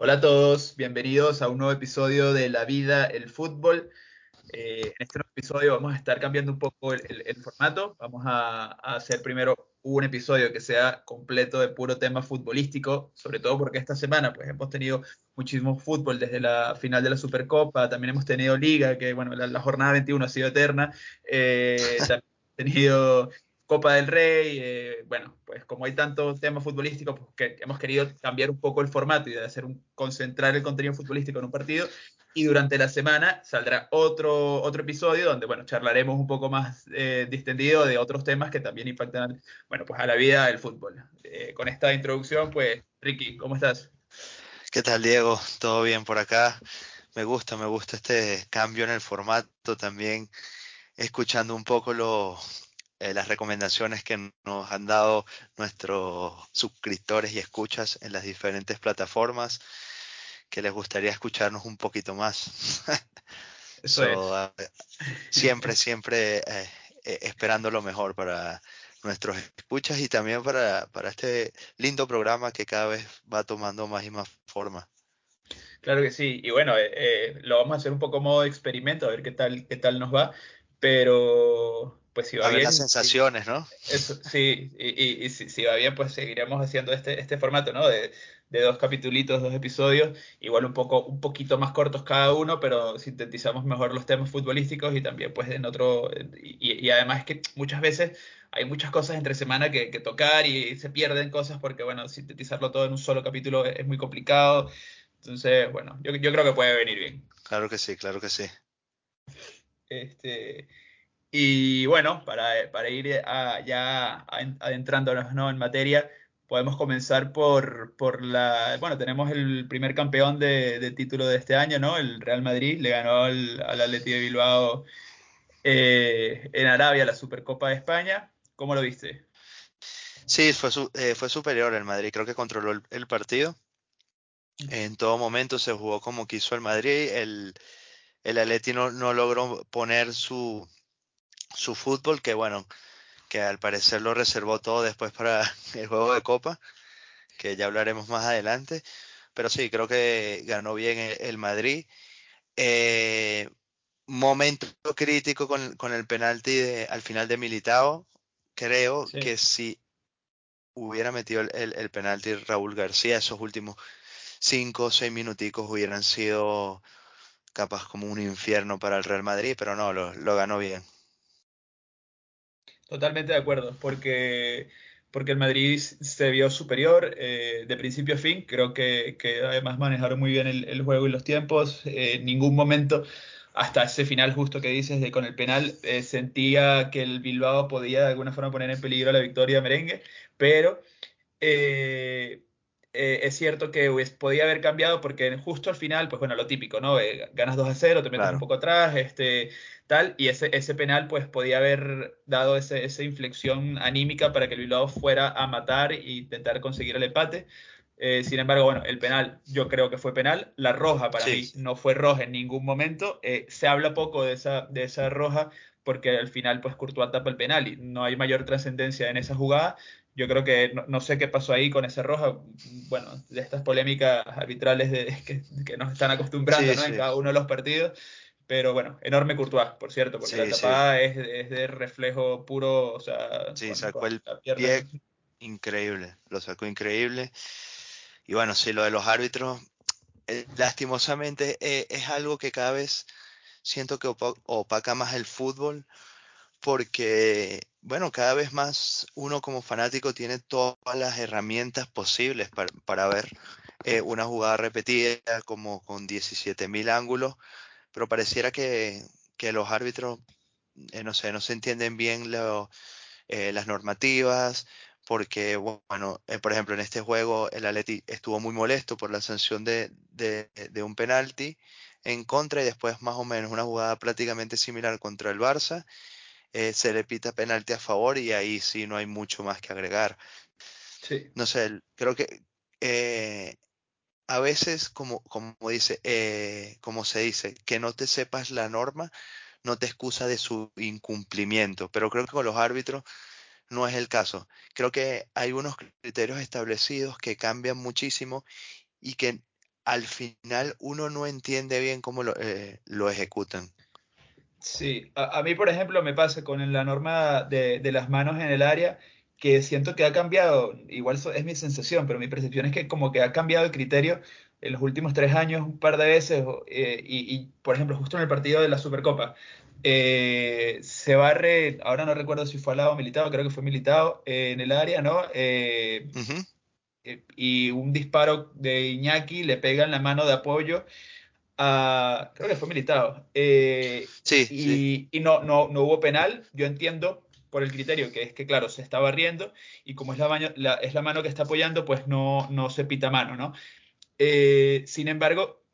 Hola a todos, bienvenidos a un nuevo episodio de La Vida, el Fútbol. Eh, en este nuevo episodio vamos a estar cambiando un poco el, el- el formato. Vamos a, a hacer primero un episodio que sea completo de puro tema futbolístico, sobre todo porque esta semana pues hemos tenido muchísimo fútbol desde la final de la Supercopa, también hemos tenido Liga, que bueno, la, la jornada 21 ha sido eterna, eh, también hemos tenido Copa del Rey, eh, bueno, pues como hay tanto tema futbolístico, pues que hemos querido cambiar un poco el formato y de hacer un, concentrar el contenido futbolístico en un partido y durante la semana saldrá otro, otro episodio donde, bueno, charlaremos un poco más eh, distendido de otros temas que también impactan, bueno, pues a la vida del fútbol. Eh, con esta introducción, pues, Ricky, ¿cómo estás? ¿Qué tal, Diego? ¿Todo bien por acá? Me gusta, me gusta este cambio en el formato también, escuchando un poco lo, eh, las recomendaciones que nos han dado nuestros suscriptores y escuchas en las diferentes plataformas, que les gustaría escucharnos un poquito más. Eso So, es. uh, siempre, siempre eh, eh, esperando lo mejor para nuestros escuchas y también para, para este lindo programa que cada vez va tomando más y más forma. Claro que sí. Y bueno, eh, lo vamos a hacer un poco modo experimento, a ver qué tal, qué tal nos va. Pero, pues si va A ver las bien, sí, sensaciones, ¿no? Eso, sí, y, y- y si, si va bien, pues seguiremos haciendo este, este formato, ¿no? De, de dos capitulitos, dos episodios, igual un poco, un poquito más cortos cada uno, pero sintetizamos mejor los temas futbolísticos y también pues en otro, y, y además es que muchas veces hay muchas cosas entre semana que, que tocar y se pierden cosas porque, bueno, sintetizarlo todo en un solo capítulo es, es muy complicado. Entonces, bueno, yo, yo creo que puede venir bien. Claro que sí, claro que sí. Este, Y bueno, para, para ir a- ya adentrándonos, ¿no? en materia, podemos comenzar por, por la... Bueno, tenemos el primer campeón de, de título de este año, ¿no? El Real Madrid le ganó al, al Atleti de Bilbao eh, en Arabia la Supercopa de España. ¿Cómo lo viste? Sí, fue, su- eh, fue superior el Madrid, creo que controló el, el partido. En todo momento se jugó como quiso el Madrid. El, el Atleti no, no logró poner su, su fútbol, que bueno, que al parecer lo reservó todo después para el juego de Copa, que ya hablaremos más adelante. Pero sí, creo que ganó bien el, el Madrid. Eh, momento crítico con, con el penalti de- al final de Militao. Creo Sí. que si hubiera metido el, el, el penalti Raúl García, esos últimos cinco o seis minuticos hubieran sido capaz como un infierno para el Real Madrid, pero no, lo, lo ganó bien. Totalmente de acuerdo, porque, porque el Madrid se vio superior eh, de principio a fin. Creo que, que además manejaron muy bien el, el juego y los tiempos. Eh, en ningún momento, hasta ese final justo que dices de con el penal, eh, sentía que el Bilbao podía de alguna forma poner en peligro la victoria merengue, pero eh, eh, es cierto que pues, podía haber cambiado porque justo al final, pues bueno, lo típico, ¿no? Eh, ganas 2 a 0, te metes un poco atrás, este, tal, y ese, ese penal pues podía haber dado ese, esa inflexión anímica para que el Bilbao fuera a matar e intentar conseguir el empate. Eh, sin embargo, bueno, el penal yo creo que fue penal. La roja para sí, mí no fue roja en ningún momento. Se habla poco de esa, de esa roja porque al final pues Courtois tapa el penal y no hay mayor trascendencia en esa jugada. Yo creo que no, no, sé qué pasó ahí con esa roja. Bueno, de estas polémicas arbitrales de, que, que, nos están acostumbrando sí, ¿no? en sí, cada uno de los partidos. Pero bueno, enorme Courtois, por cierto, porque la sí, sí, tapada es, es de reflejo puro, o sea, sí, sacó el la pie increíble, lo sacó increíble. Y bueno, sí, lo de los árbitros, eh, lastimosamente eh, es algo que cada vez siento que opa- opaca más el fútbol porque, bueno, cada vez más uno como fanático tiene todas las herramientas posibles para, para ver eh, una jugada repetida como con 17.000 ángulos, pero pareciera que, que los árbitros, eh, no sé, no se entienden bien eh, las normativas, porque, bueno, por ejemplo, en este juego el Atleti estuvo muy molesto por la sanción de, de, de un penalti en contra y después más o menos una jugada prácticamente similar contra el Barça eh, se le pita penalti a favor y ahí sí no hay mucho más que agregar. Sí. No sé, creo que eh, a veces, como, como dice, eh, como se dice, que no te sepas la norma no te excusa de su incumplimiento, pero creo que con los árbitros no es el caso. Creo que hay unos criterios establecidos que cambian muchísimo y que al final uno no entiende bien cómo lo, eh, lo ejecutan. Sí, a, a, mí por ejemplo me pasa con la norma de, de, las manos en el área que siento que ha cambiado, igual es mi sensación, pero mi percepción es que como que ha cambiado el criterio en los últimos tres años un par de veces eh, y, y, por ejemplo justo en el partido de la Supercopa eh, se barre, ahora no recuerdo si fue al lado militado, creo que fue militado eh, en el área, ¿no? Eh, uh -huh. y un disparo de Iñaki le pega en la mano de apoyo a, creo que fue militado. sí, y, sí. y no, no, no hubo penal, yo entiendo por el criterio que es que, claro, se está barriendo y como es la, mano, la, es la mano que está apoyando, pues no, no se pita mano, ¿no? Eh, sin embargo,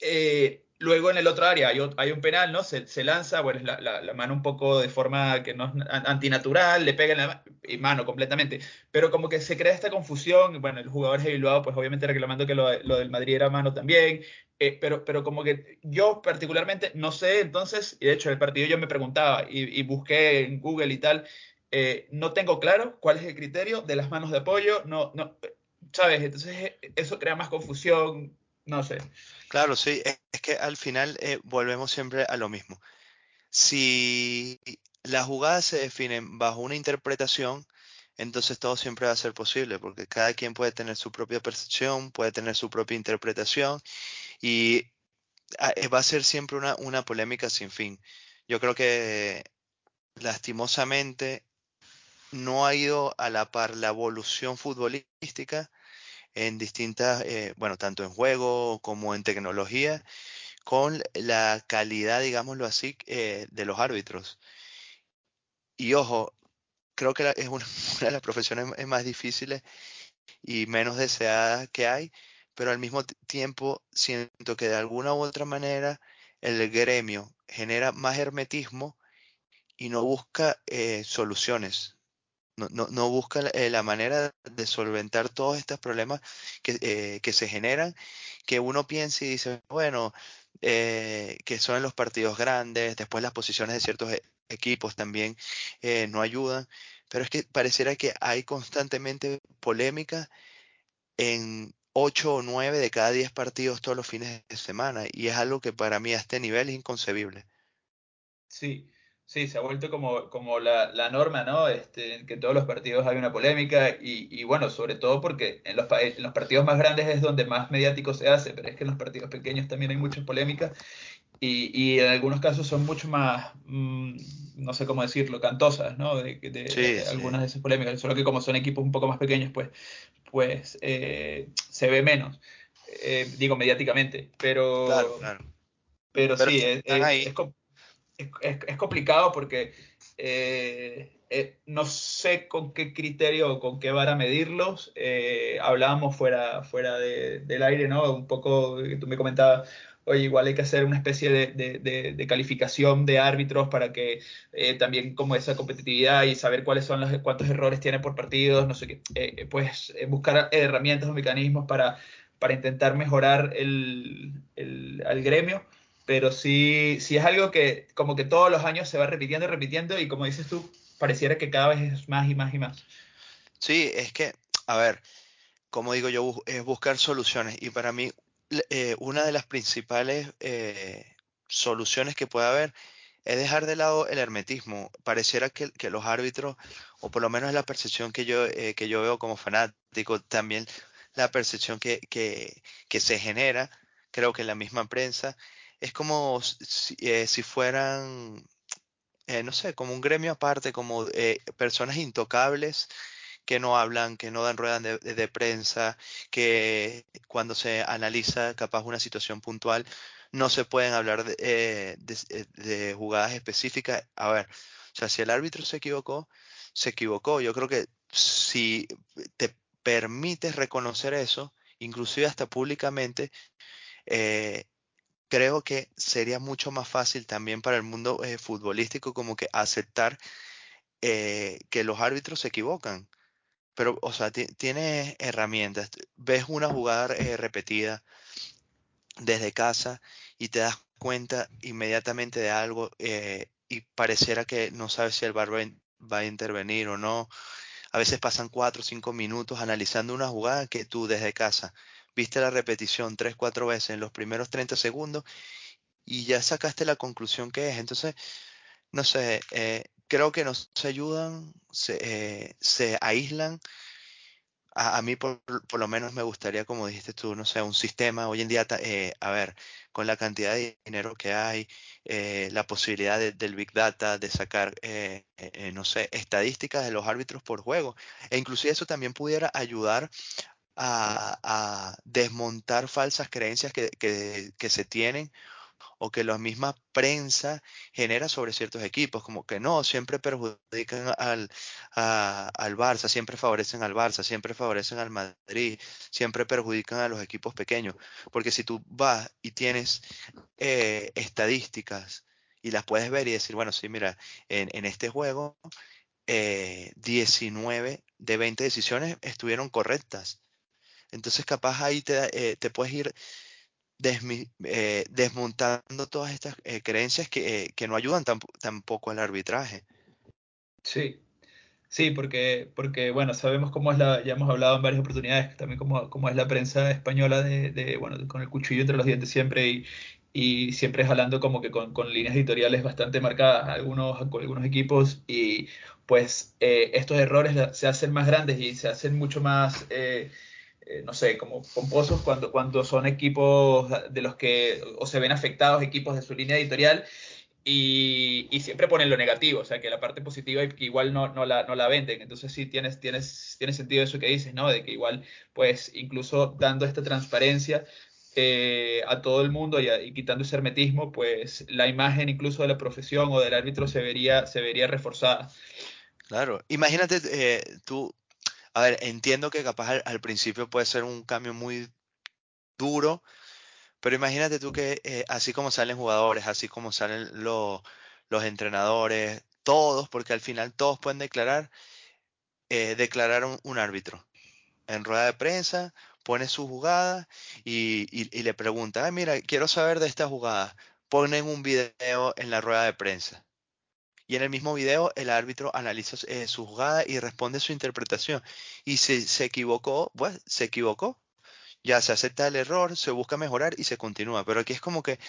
eh, luego en el otro área hay, hay un penal, ¿no? Se, se lanza, bueno, la, la, la, mano un poco de forma que no es antinatural, le pega en la mano completamente, pero como que se crea esta confusión, bueno, el jugador de Bilbao, pues obviamente reclamando que lo, lo del Madrid era mano también, eh, pero, pero como que yo particularmente no sé, entonces, y de hecho el partido yo me preguntaba y, y busqué en Google y tal, eh, no tengo claro cuál es el criterio de las manos de apoyo, no, no, ¿sabes? Entonces eso crea más confusión, no sé. Claro, sí, es, es que al final eh, volvemos siempre a lo mismo. Si las jugadas se definen bajo una interpretación, entonces todo siempre va a ser posible, porque cada quien puede tener su propia percepción, puede tener su propia interpretación y ah, eh, va a ser siempre una, una polémica sin fin. Yo creo que lastimosamente no ha ido a la par la evolución futbolística en distintas, eh, bueno, tanto en juego como en tecnología, con la calidad, digámoslo así, eh, de los árbitros. Y ojo, creo que es una, una, de las profesiones más difíciles y menos deseadas que hay, pero al mismo tiempo siento que de alguna u otra manera el gremio genera más hermetismo y no busca eh, soluciones. No, no, no busca eh, la manera de solventar todos estos problemas que, eh, que, se generan, que uno piensa y dice, bueno, que son los partidos grandes, después las posiciones de ciertos e equipos también no ayudan, pero es que pareciera que hay constantemente polémica en 8 o 9 de cada 10 partidos todos los fines de semana, y es algo que para mí a este nivel es inconcebible. Sí, Sí, se ha vuelto como, como la, la, norma, ¿no? Este, en que todos los partidos hay una polémica y, y bueno, sobre todo porque en los, en los, partidos más grandes es donde más mediático se hace, pero es que en los partidos pequeños también hay muchas polémicas y, y en algunos casos son mucho más, mmm, no sé cómo decirlo, cantosas, ¿no? De, de, sí, de sí. algunas de esas polémicas, solo que como son equipos un poco más pequeños, pues, pues eh, se ve menos, eh, digo, mediáticamente, pero, claro, claro. pero, pero sí, es, es, es es, es, complicado porque eh, eh, no sé con qué criterio o con qué vara medirlos. Eh, hablábamos fuera, fuera de, del aire, ¿no? Un poco que tú me comentabas, oye, igual hay que hacer una especie de, de, de calificación de árbitros para que eh, también como esa competitividad y saber cuáles son los, cuántos errores tiene por partidos, no sé qué, eh, pues buscar herramientas o mecanismos para, para intentar mejorar el, el, gremio pero sí, sí es algo que como que todos los años se va repitiendo y repitiendo y como dices tú, pareciera que cada vez es más y más y más. Sí, es que, a ver, como digo yo, es buscar soluciones y para mí eh, una de las principales eh, soluciones que puede haber es dejar de lado el hermetismo. Pareciera que, los árbitros, o por lo menos la percepción que yo, eh, que yo veo como fanático, también la percepción que, que, se genera, creo que en la misma prensa, es como si, eh, si fueran, no sé, como un gremio aparte, como personas intocables que no hablan, que no dan ruedas de, de, de, prensa, que cuando se analiza capaz una situación puntual no se pueden hablar de, eh, de jugadas específicas. A ver, o sea, si el árbitro se equivocó, se equivocó. Yo creo que si te permites reconocer eso, inclusive hasta públicamente, eh, creo que sería mucho más fácil también para el mundo eh, futbolístico como que aceptar eh, que los árbitros se equivocan. Pero, o sea, tienes herramientas. Ves una jugada eh, repetida desde casa y te das cuenta inmediatamente de algo eh, y pareciera que no sabes si el bar va a intervenir o no. A veces pasan cuatro o cinco minutos analizando una jugada que tú desde casa viste la repetición tres, cuatro veces en los primeros 30 segundos y ya sacaste la conclusión que es. Entonces, no sé, eh, creo que nos ayudan, se, eh, se aíslan. A, a mí por, por, lo menos me gustaría, como dijiste tú, no sé, un sistema. Hoy en día, eh, a ver, con la cantidad de dinero que hay, eh, la posibilidad de, del Big Data, de sacar, eh, eh, no sé, estadísticas de los árbitros por juego. E inclusive eso también pudiera ayudar a, a desmontar falsas creencias que, que, que se tienen o que la misma prensa genera sobre ciertos equipos, como que no, siempre perjudican al, al Barça, siempre favorecen al Barça, siempre favorecen al Madrid, siempre perjudican a los equipos pequeños, porque si tú vas y tienes eh, estadísticas y las puedes ver y decir, bueno, sí, mira, en, en este juego eh, 19 de 20 decisiones estuvieron correctas. Entonces capaz ahí te, eh, te puedes ir eh, desmontando todas estas eh, creencias que, eh, que, no ayudan tamp tampoco al arbitraje. Sí, sí, porque, porque bueno, sabemos cómo es la, ya hemos hablado en varias oportunidades, también cómo, cómo es la prensa española de, de, bueno, con el cuchillo entre los dientes siempre y, y siempre jalando como que con, con, líneas editoriales bastante marcadas algunos, algunos equipos y pues eh, estos errores se hacen más grandes y se hacen mucho más... Eh, eh, no sé, como pomposos cuando, cuando son equipos de los que o se ven afectados equipos de su línea editorial y, y, siempre ponen lo negativo, o sea, que la parte positiva igual no, no, la, no la venden. Entonces sí tienes, tienes, tiene sentido eso que dices, ¿no? De que igual, pues, incluso dando esta transparencia eh, a todo el mundo y, quitando ese hermetismo, pues la imagen incluso de la profesión o del árbitro se vería, se vería reforzada. Claro, imagínate eh, tú a ver, entiendo que capaz al, al, principio puede ser un cambio muy duro, pero imagínate tú que eh, así como salen jugadores, así como salen lo, los entrenadores, todos, porque al final todos pueden declarar, eh, declarar un, árbitro. En rueda de prensa, pone su jugada y, y, y le pregunta, mira, quiero saber de esta jugada. Ponen un video en la rueda de prensa y en el mismo video el árbitro analiza eh, su jugada y responde su interpretación. Y si se equivocó, pues se equivocó. Ya se acepta el error, se busca mejorar y se continúa. Pero aquí es como que,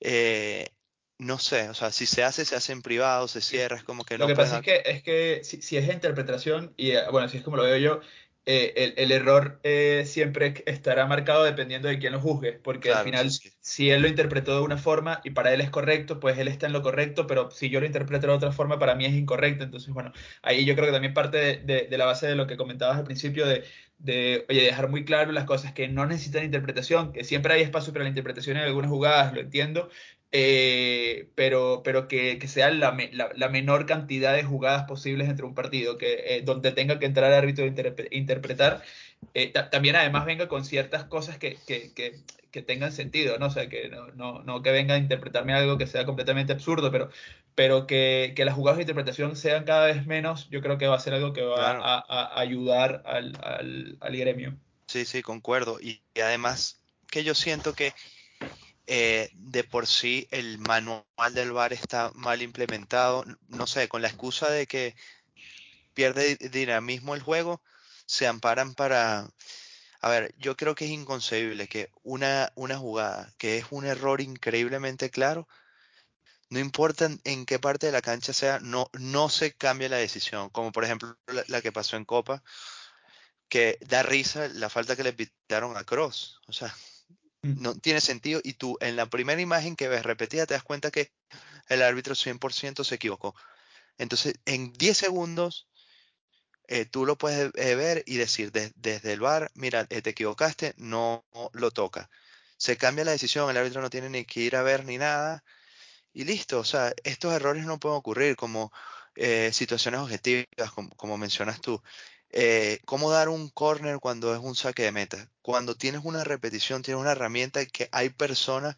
eh, no sé, o sea, si se hace, se hace en privado, se cierra, es como que Lo no. que pasa es que, es que si, si, es interpretación, y eh, bueno, si es como lo veo yo, eh, el, el, error eh, siempre estará marcado dependiendo de quién lo juzgue, porque claro, al final, sí, si él lo interpretó de una forma y para él es correcto, pues él está en lo correcto, pero si yo lo interpreto de otra forma, para mí es incorrecto. Entonces, bueno, ahí yo creo que también parte de, de, de la base de lo que comentabas al principio, de, de oye, dejar muy claro las cosas que no necesitan interpretación, que siempre hay espacio para la interpretación en algunas jugadas, lo entiendo, eh, pero, pero que, que sea la, la, la, menor cantidad de jugadas posibles entre un partido, que eh, donde tenga que entrar el árbitro a interpre interpretar, eh, también además venga con ciertas cosas que, que, que, que, tengan sentido, ¿no? O sea, que no, no, no que venga a interpretarme algo que sea completamente absurdo, pero, pero que, que las jugadas de interpretación sean cada vez menos, yo creo que va a ser algo que va claro. a, a, ayudar al, al, al gremio. Sí, sí, concuerdo. Y, y además que yo siento que eh, de por sí el manual del VAR está mal implementado, no sé, con la excusa de que pierde dinamismo el juego, se amparan para... A ver, yo creo que es inconcebible que una, una jugada que es un error increíblemente claro, no importa en qué parte de la cancha sea, no, no se cambia la decisión, como por ejemplo la, la que pasó en Copa, que da risa la falta que le pitaron a Cross. O sea, no tiene sentido y tú en la primera imagen que ves repetida te das cuenta que el árbitro 100% se equivocó. Entonces, en 10 segundos eh, tú lo puedes eh, ver y decir de, desde el bar, mira, eh, te equivocaste, no, lo toca. Se cambia la decisión, el árbitro no tiene ni que ir a ver ni nada y listo. O sea, estos errores no pueden ocurrir como situaciones objetivas, como, como mencionas tú. Cómo dar un corner cuando es un saque de meta. Cuando tienes una repetición, tienes una herramienta que hay personas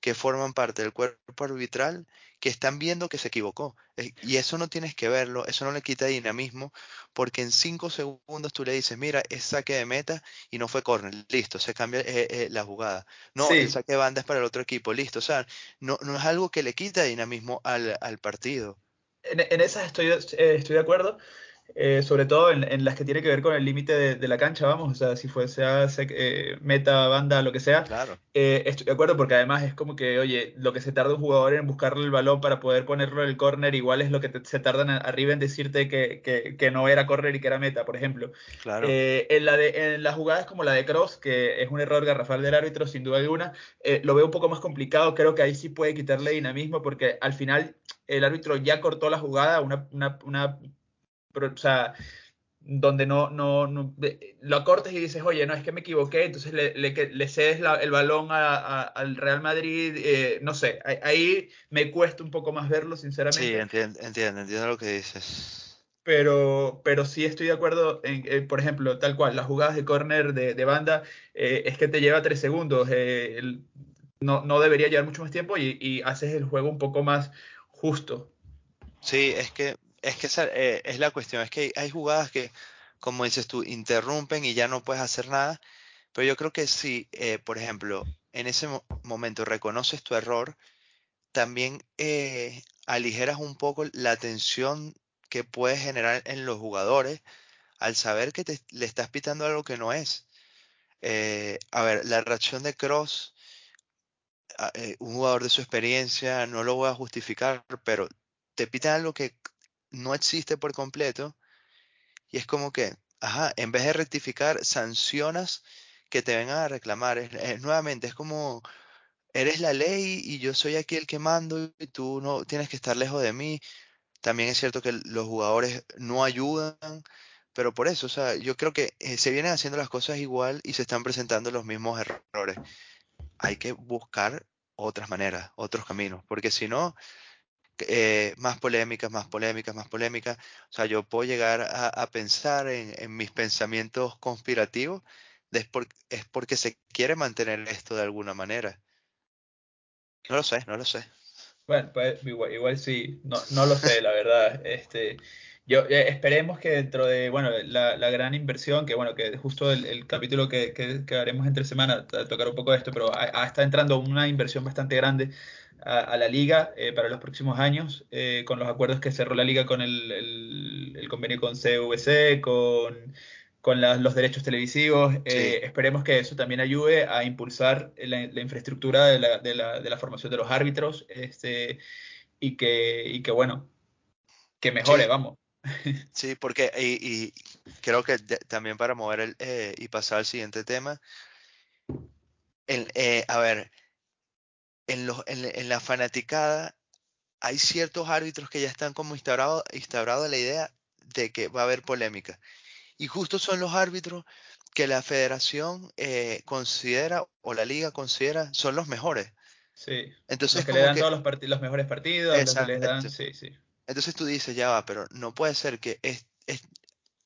que forman parte del cuerpo arbitral que están viendo que se equivocó. Eh, y eso no tienes que verlo, eso no le quita dinamismo, porque en cinco segundos tú le dices, mira, es saque de meta y no fue corner, listo, se cambia eh, eh, la jugada. No, sí. el saque de banda es para el otro equipo, listo. O sea, no, no es algo que le quita dinamismo al, al partido. En, en esas estoy, estoy de acuerdo. Eh, sobre todo en, las que tiene que ver con el límite de, la cancha, vamos, o sea, si fuese eh, meta, banda, lo que sea. Claro. Eh, estoy de acuerdo porque además es como que, oye, lo que se tarda un jugador en buscarle el balón para poder ponerlo en el córner, igual es lo que se tardan arriba en decirte que, que, no era córner y que era meta, por ejemplo. Claro. en, la de, en las jugadas como la de Cross, que es un error garrafal del árbitro, sin duda alguna, lo veo un poco más complicado, creo que ahí sí puede quitarle dinamismo porque al final el árbitro ya cortó la jugada, una, una, una o sea, donde no, no, no, lo cortes y dices, oye, no, es que me equivoqué, entonces le, le, cedes el balón al Real Madrid, eh, no sé, ahí me cuesta un poco más verlo, sinceramente. Sí, entiendo, entiendo, entiendo lo que dices. Pero, pero sí estoy de acuerdo en, eh, por ejemplo, tal cual, las jugadas de córner de, banda eh, es que te lleva tres segundos, no, no, debería llevar mucho más tiempo y, y haces el juego un poco más justo. Sí, es que es que eh, es la cuestión, es que hay jugadas que, como dices tú, interrumpen y ya no puedes hacer nada, pero yo creo que si, eh, por ejemplo, en ese momento reconoces tu error, también eh, aligeras un poco la tensión que puedes generar en los jugadores al saber que te, le estás pitando algo que no es. a ver, la reacción de Cross, ah, un jugador de su experiencia, no lo voy a justificar, pero te pitan algo que no existe por completo y es como que, ajá, en vez de rectificar, sancionas que te vengan a reclamar. Es, nuevamente, es como, eres la ley y yo soy aquí el que mando y tú no tienes que estar lejos de mí. También es cierto que los jugadores no ayudan, pero por eso, o sea, yo creo que eh, se vienen haciendo las cosas igual y se están presentando los mismos errores. Hay que buscar otras maneras, otros caminos, porque si no, eh, más polémicas, más polémicas, más polémicas. O sea, yo puedo llegar a, pensar en, mis pensamientos conspirativos, es, porque se quiere mantener esto de alguna manera. No lo sé, no lo sé. Bueno, pues igual, sí, no, no, lo sé, la verdad. Este, yo eh, esperemos que dentro de, bueno, la, la, gran inversión, que bueno, que justo el, capítulo que, que, haremos entre semana tocar un poco de esto, pero está entrando una inversión bastante grande a, la liga eh, para los próximos años, eh, con los acuerdos que cerró la liga con el, el, convenio con CVC, con, con los derechos televisivos. Eh, esperemos que eso también ayude a impulsar la, infraestructura de la, de, la, de la, formación de los árbitros este, y, que, y que, bueno, que mejore, vamos. Sí, porque, y, y creo que también para mover el, y pasar al siguiente tema, el, a ver, en, los, en, la fanaticada hay ciertos árbitros que ya están como instaurados instaurado la idea de que va a haber polémica. Y justo son los árbitros que la federación eh, considera o la liga considera son los mejores. Sí. Entonces, los que le dan todos los, los, mejores partidos, los que les dan, sí, sí. Entonces tú dices, ya va, pero no puede ser que es, es,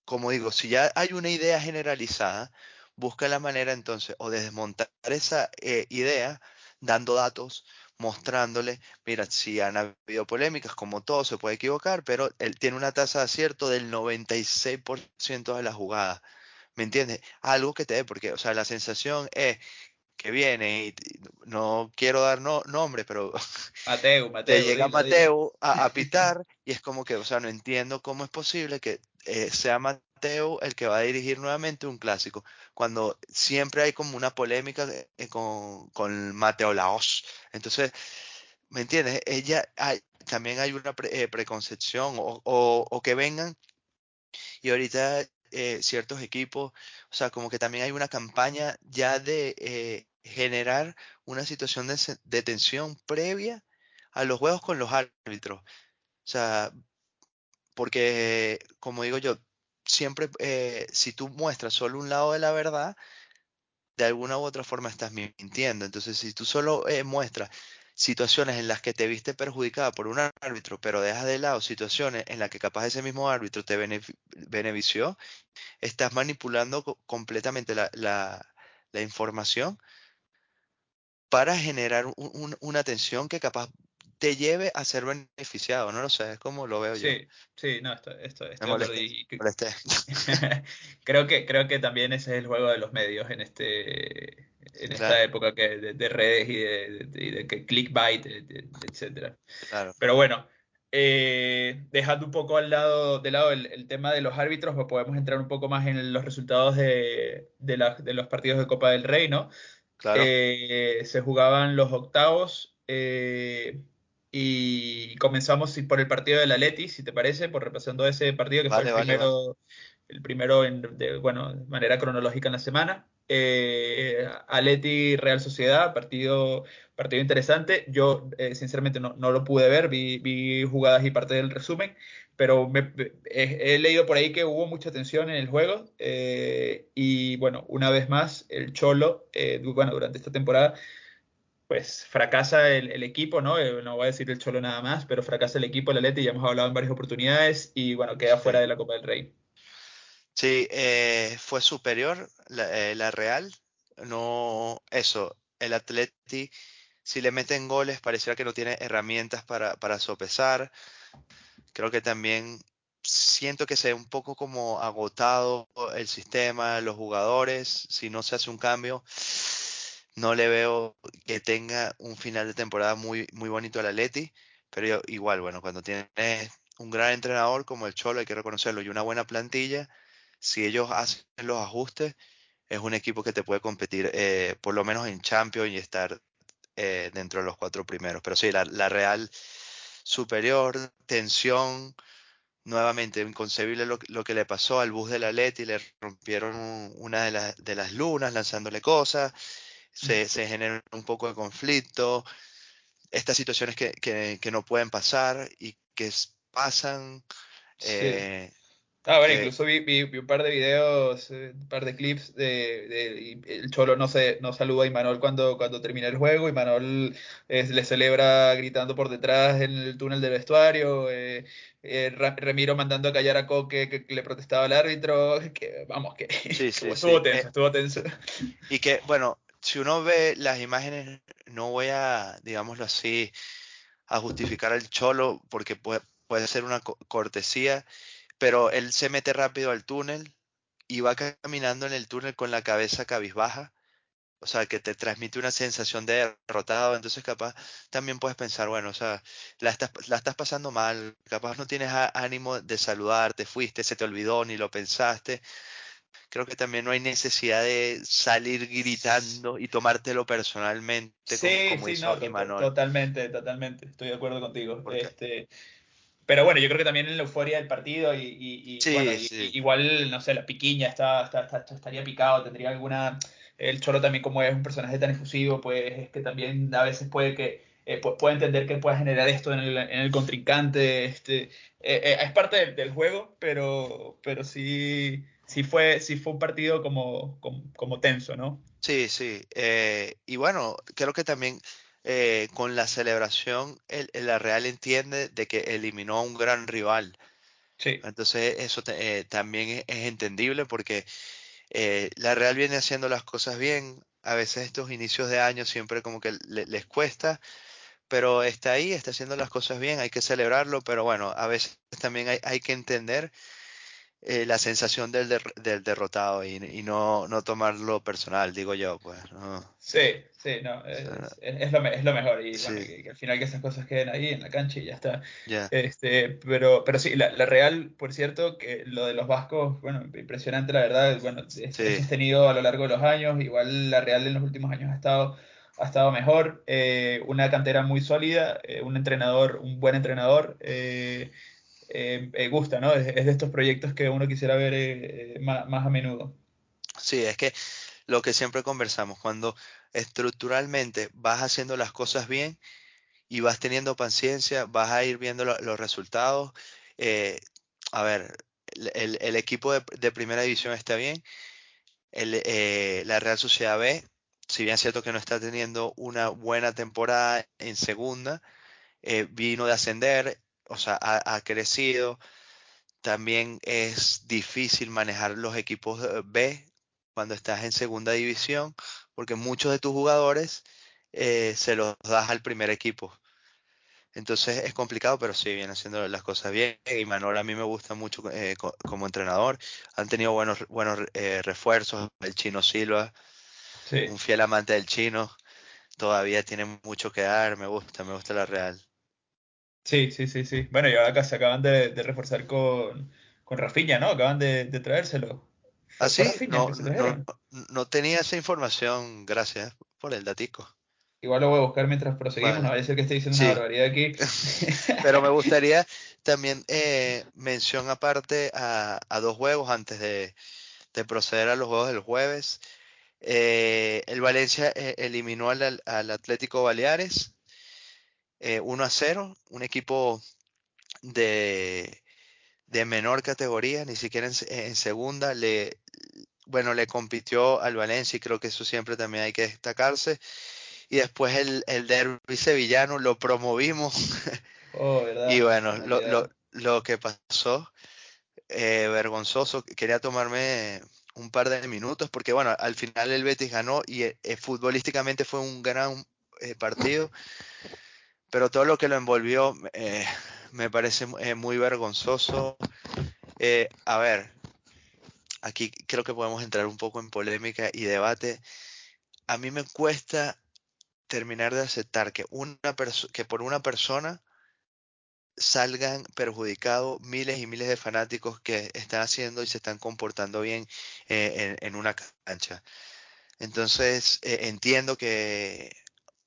como digo, si ya hay una idea generalizada, busca la manera entonces o de desmontar esa eh, idea dando datos, mostrándole, mira, si han habido polémicas, como todo se puede equivocar, pero él tiene una tasa de acierto del 96% de la jugada. ¿Me entiendes? Algo que te dé, porque, o sea, la sensación es que viene y no quiero dar no, nombre, pero Mateo, Mateo, te llega Mateo a, a, pitar y es como que, o sea, no entiendo cómo es posible que eh, sea Mateo el que va a dirigir nuevamente un clásico, cuando siempre hay como una polémica eh, con, con, Mateo Laos. Entonces, ¿me entiendes? Ella hay, también hay una eh, preconcepción o, o, que vengan y ahorita ciertos equipos, o sea, como que también hay una campaña ya de generar una situación de tensión previa a los juegos con los árbitros. O sea, porque, como digo yo, siempre, eh, si tú muestras solo un lado de la verdad, de alguna u otra forma estás mintiendo. Entonces, si tú solo eh, muestras situaciones en las que te viste perjudicada por un árbitro, pero dejas de lado situaciones en las que capaz ese mismo árbitro te benefició, estás manipulando completamente la, la, información para generar una tensión que capaz te lleve a ser beneficiado, no lo sé, es como lo veo yo. Sí, sí, no, esto, esto, creo que creo que también ese es el juego de los medios en este en esta época que de, redes y de, de, de clickbait, etcétera. Claro. Pero bueno, eh, dejando un poco al lado, de lado el, tema de los árbitros, pues podemos entrar un poco más en los resultados de, los partidos de Copa del Rey, ¿no? Claro. Eh, se jugaban los octavos eh, y comenzamos por el partido del Atleti, si te parece, por repasando ese partido que fue el primero, el primero en, de, bueno, de manera cronológica en la semana. Eh, Aleti Real Sociedad, partido, partido interesante. Yo eh, sinceramente no, lo pude ver, vi, jugadas y parte del resumen, pero he, leído por ahí que hubo mucha tensión en el juego eh, y bueno, una vez más el Cholo, eh, bueno, durante esta temporada pues fracasa el, equipo, ¿no? no voy a decir el Cholo nada más, pero fracasa el equipo, el Aleti, ya hemos hablado en varias oportunidades y bueno, queda fuera de la Copa del Rey. Sí, eh, fue superior la, eh, Real. No, eso, el Atleti, si le meten goles, pareciera que no tiene herramientas para, para sopesar. Creo que también siento que se ve un poco como agotado el sistema, los jugadores. Si no se hace un cambio, no le veo que tenga un final de temporada muy, muy bonito al Atleti. Pero igual, bueno, cuando tienes un gran entrenador como el Cholo, hay que reconocerlo, y una buena plantilla si ellos hacen los ajustes, es un equipo que te puede competir eh, por lo menos en Champions y estar eh, dentro de los cuatro primeros. Pero sí, la, Real superior, tensión, nuevamente inconcebible lo, que le pasó al bus de la Leti, le rompieron una de, de, las lunas lanzándole cosas, se, se generó un poco de conflicto, estas situaciones que, que, no pueden pasar y que pasan. Eh, Ah, bueno, incluso vi, un par de videos, eh, un par de clips de, el Cholo no se no saluda a Imanol cuando, cuando termina el juego, Imanol eh, le celebra gritando por detrás en el túnel del vestuario, eh, Remiro mandando a callar a Coque que, le protestaba al árbitro, que vamos, que, estuvo tenso, estuvo tenso. Y que, bueno, si uno ve las imágenes, no voy a, digámoslo así, a justificar al Cholo porque puede, ser una cortesía pero él se mete rápido al túnel y va caminando en el túnel con la cabeza cabizbaja, o sea, que te transmite una sensación de derrotado, entonces capaz también puedes pensar, bueno, o sea, la estás, la estás pasando mal, capaz no tienes ánimo de saludar, te fuiste, se te olvidó, ni lo pensaste. Creo que también no hay necesidad de salir gritando y tomártelo personalmente como, sí, no, Totalmente, totalmente, estoy de acuerdo contigo. Este, pero bueno, yo creo que también en la euforia del partido y, bueno, igual, no sé, la piquiña está, estaría picado, tendría alguna... El Cholo también como es un personaje tan efusivo, pues es que también a veces puede que eh, puede entender que pueda generar esto en el, en el contrincante. Este, eh, eh, es parte del, juego, pero, pero sí, sí, fue, sí fue un partido como, como, tenso, ¿no? Sí, sí. y bueno, creo que también eh, con la celebración, el, la Real entiende de que eliminó a un gran rival. Sí. Entonces eso eh, también es, entendible porque eh, la Real viene haciendo las cosas bien. A veces estos inicios de año siempre como que les cuesta, pero está ahí, está haciendo las cosas bien, hay que celebrarlo, pero bueno, a veces también hay, hay que entender eh, la sensación del, del derrotado y, y, no, no tomarlo personal, digo yo, pues. Sí, sí, no, es, es, lo, es, lo, mejor y bueno, que, al final que esas cosas queden ahí en la cancha y ya está. Este, pero, pero sí, la, la, Real, por cierto, que lo de los vascos, bueno, impresionante la verdad, bueno, es, tenido a lo largo de los años, igual la Real en los últimos años ha estado ha estado mejor, eh, una cantera muy sólida, eh, un entrenador, un buen entrenador, eh, eh, eh, gusta, ¿no? Es, de estos proyectos que uno quisiera ver eh, más, a menudo. Sí, es que lo que siempre conversamos, cuando estructuralmente vas haciendo las cosas bien y vas teniendo paciencia, vas a ir viendo los resultados. a ver, el, equipo de, primera división está bien, la Real Sociedad B, si bien es cierto que no está teniendo una buena temporada en segunda, vino de ascender, o sea, ha, crecido. También es difícil manejar los equipos B cuando estás en segunda división, porque muchos de tus jugadores eh, se los das al primer equipo. Entonces es complicado, pero sí, viene haciendo las cosas bien. Y Manuel a mí me gusta mucho eh, como entrenador. Han tenido buenos, buenos eh, refuerzos. El chino Silva, un fiel amante del chino. Todavía tiene mucho que dar. Me gusta, me gusta la Real. Sí, sí, sí, sí. Bueno, y ahora acá se acaban de, reforzar con, con Rafinha, ¿no? Acaban de, traérselo. ¿Ah, sí? No, no, no, tenía esa información, gracias por el datico. Igual lo voy a buscar mientras proseguimos, no vaya a ser que esté diciendo una barbaridad aquí. Pero me gustaría también eh, mención aparte a, dos juegos antes de, proceder a los juegos del jueves. Eh, el Valencia eh, eliminó al, Atlético Baleares 1 a 0, un equipo de, menor categoría, ni siquiera en, segunda, le, bueno, le compitió al Valencia y creo que eso siempre también hay que destacarse. Y después el, el derby sevillano lo promovimos. Oh, y bueno, lo, lo, que pasó, eh, vergonzoso, quería tomarme un par de minutos porque bueno, al final el Betis ganó y eh, futbolísticamente fue un gran eh, partido, pero todo lo que lo envolvió me parece muy vergonzoso. a ver, aquí creo que podemos entrar un poco en polémica y debate. A mí me cuesta terminar de aceptar que, una que por una persona salgan perjudicados miles y miles de fanáticos que están haciendo y se están comportando bien eh, en, una cancha. Entonces, eh, entiendo que,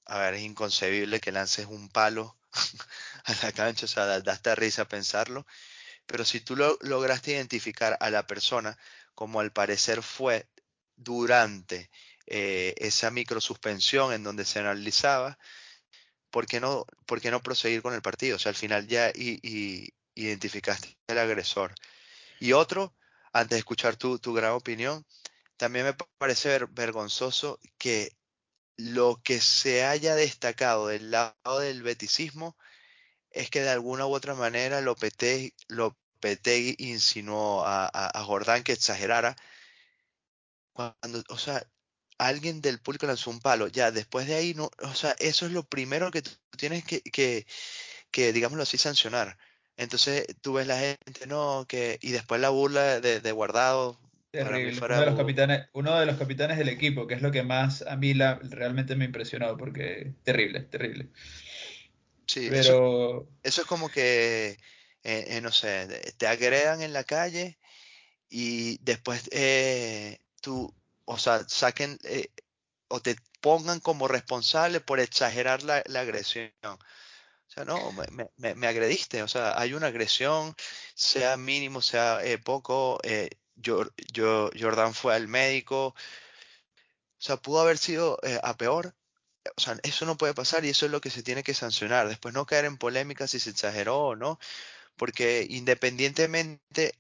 a ver, es inconcebible que lances un palo a la cancha, o sea, da, hasta risa pensarlo, pero si tú lo, lograste identificar a la persona como al parecer fue durante eh, esa microsuspensión en donde se analizaba, ¿por qué, no, ¿por no proseguir con el partido? O sea, al final ya y, identificaste al agresor. Y otro, antes de escuchar tu, tu gran opinión, también me parece vergonzoso que lo que se haya destacado del lado del beticismo es que de alguna u otra manera Lopetegui, Lopetegui insinuó a, a, a Jordán que exagerara cuando, o sea, alguien del público lanzó un palo, ya después de ahí, no, o sea, eso es lo primero que tú tienes que, que, digámoslo así, sancionar. Entonces tú ves la gente, no, que, y después la burla de, guardado. Terrible. Uno de, los capitanes, uno de los capitanes del equipo, que es lo que más a mí la, realmente me impresionó, porque terrible, terrible. Sí, Pero... eso, es como que, eh, eh, no sé, te agredan en la calle y después eh, tú o sea, saquen o te pongan como responsable por exagerar la, agresión. O sea, no, me, agrediste. O sea, hay una agresión, sea mínimo, sea eh, poco. Eh, Jordan fue al médico. O sea, pudo haber sido a peor. O sea, eso no puede pasar y eso es lo que se tiene que sancionar. Después no caer en polémica si se exageró o no porque independientemente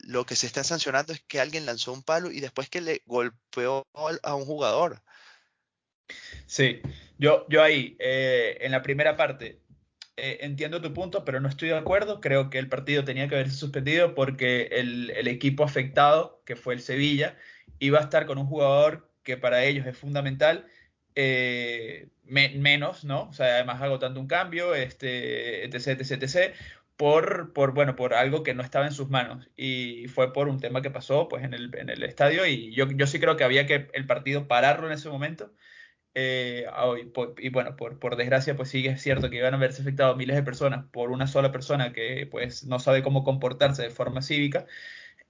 lo que se está sancionando es que alguien lanzó un palo y después que le golpeó a un jugador. Sí, yo, yo ahí, eh, en la primera parte, eh, entiendo tu punto, pero no estoy de acuerdo. Creo que el partido tenía que haberse suspendido porque el, equipo afectado, que fue el Sevilla, iba a estar con un jugador que para ellos es fundamental. Eh, menos, ¿no? O sea, además agotando un cambio, este, etc, etc, etc por, por, bueno, por algo que no estaba en sus manos. Y fue por un tema que pasó pues, en, el, en el estadio. Y yo, yo sí creo que había que el partido pararlo en ese momento. Eh, y, bueno, por, por, desgracia, pues sí es cierto que iban a haberse afectado miles de personas por una sola persona que pues no sabe cómo comportarse de forma cívica.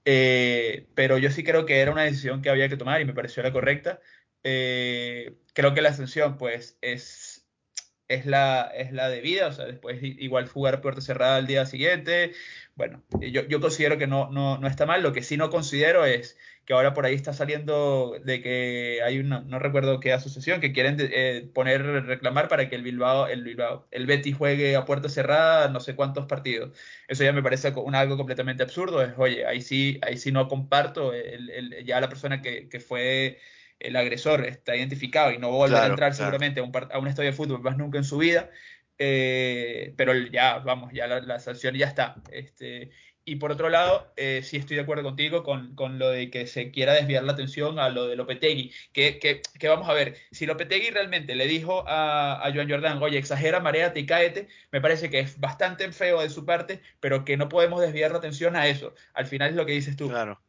Eh, pero yo sí creo que era una decisión que había que tomar y me pareció la correcta. Eh, creo que la sanción pues es es la, es la debida, o sea, después igual jugar puerta cerrada al día siguiente. Bueno, yo, yo considero que no, no, no, está mal. Lo que sí no considero es que ahora por ahí está saliendo de que hay una, no recuerdo qué asociación, que quieren eh, poner, reclamar para que el Bilbao, el Bilbao, el Betis juegue a puerta cerrada no sé cuántos partidos. Eso ya me parece un, algo completamente absurdo. Es, oye, ahí sí, ahí sí no comparto. El, el, ya la persona que, que fue el agresor está identificado y no va a volver a entrar seguramente a un, a un, estadio de fútbol más nunca en su vida, eh, pero ya, vamos, ya la, sanción ya está. Este, y por otro lado, eh, sí estoy de acuerdo contigo con, con, lo de que se quiera desviar la atención a lo de Lopetegui, que, que, que vamos a ver, si Lopetegui realmente le dijo a, a Joan Jordan, oye, exagera, mareate y cáete, me parece que es bastante feo de su parte, pero que no podemos desviar la atención a eso. Al final es lo que dices tú. Claro.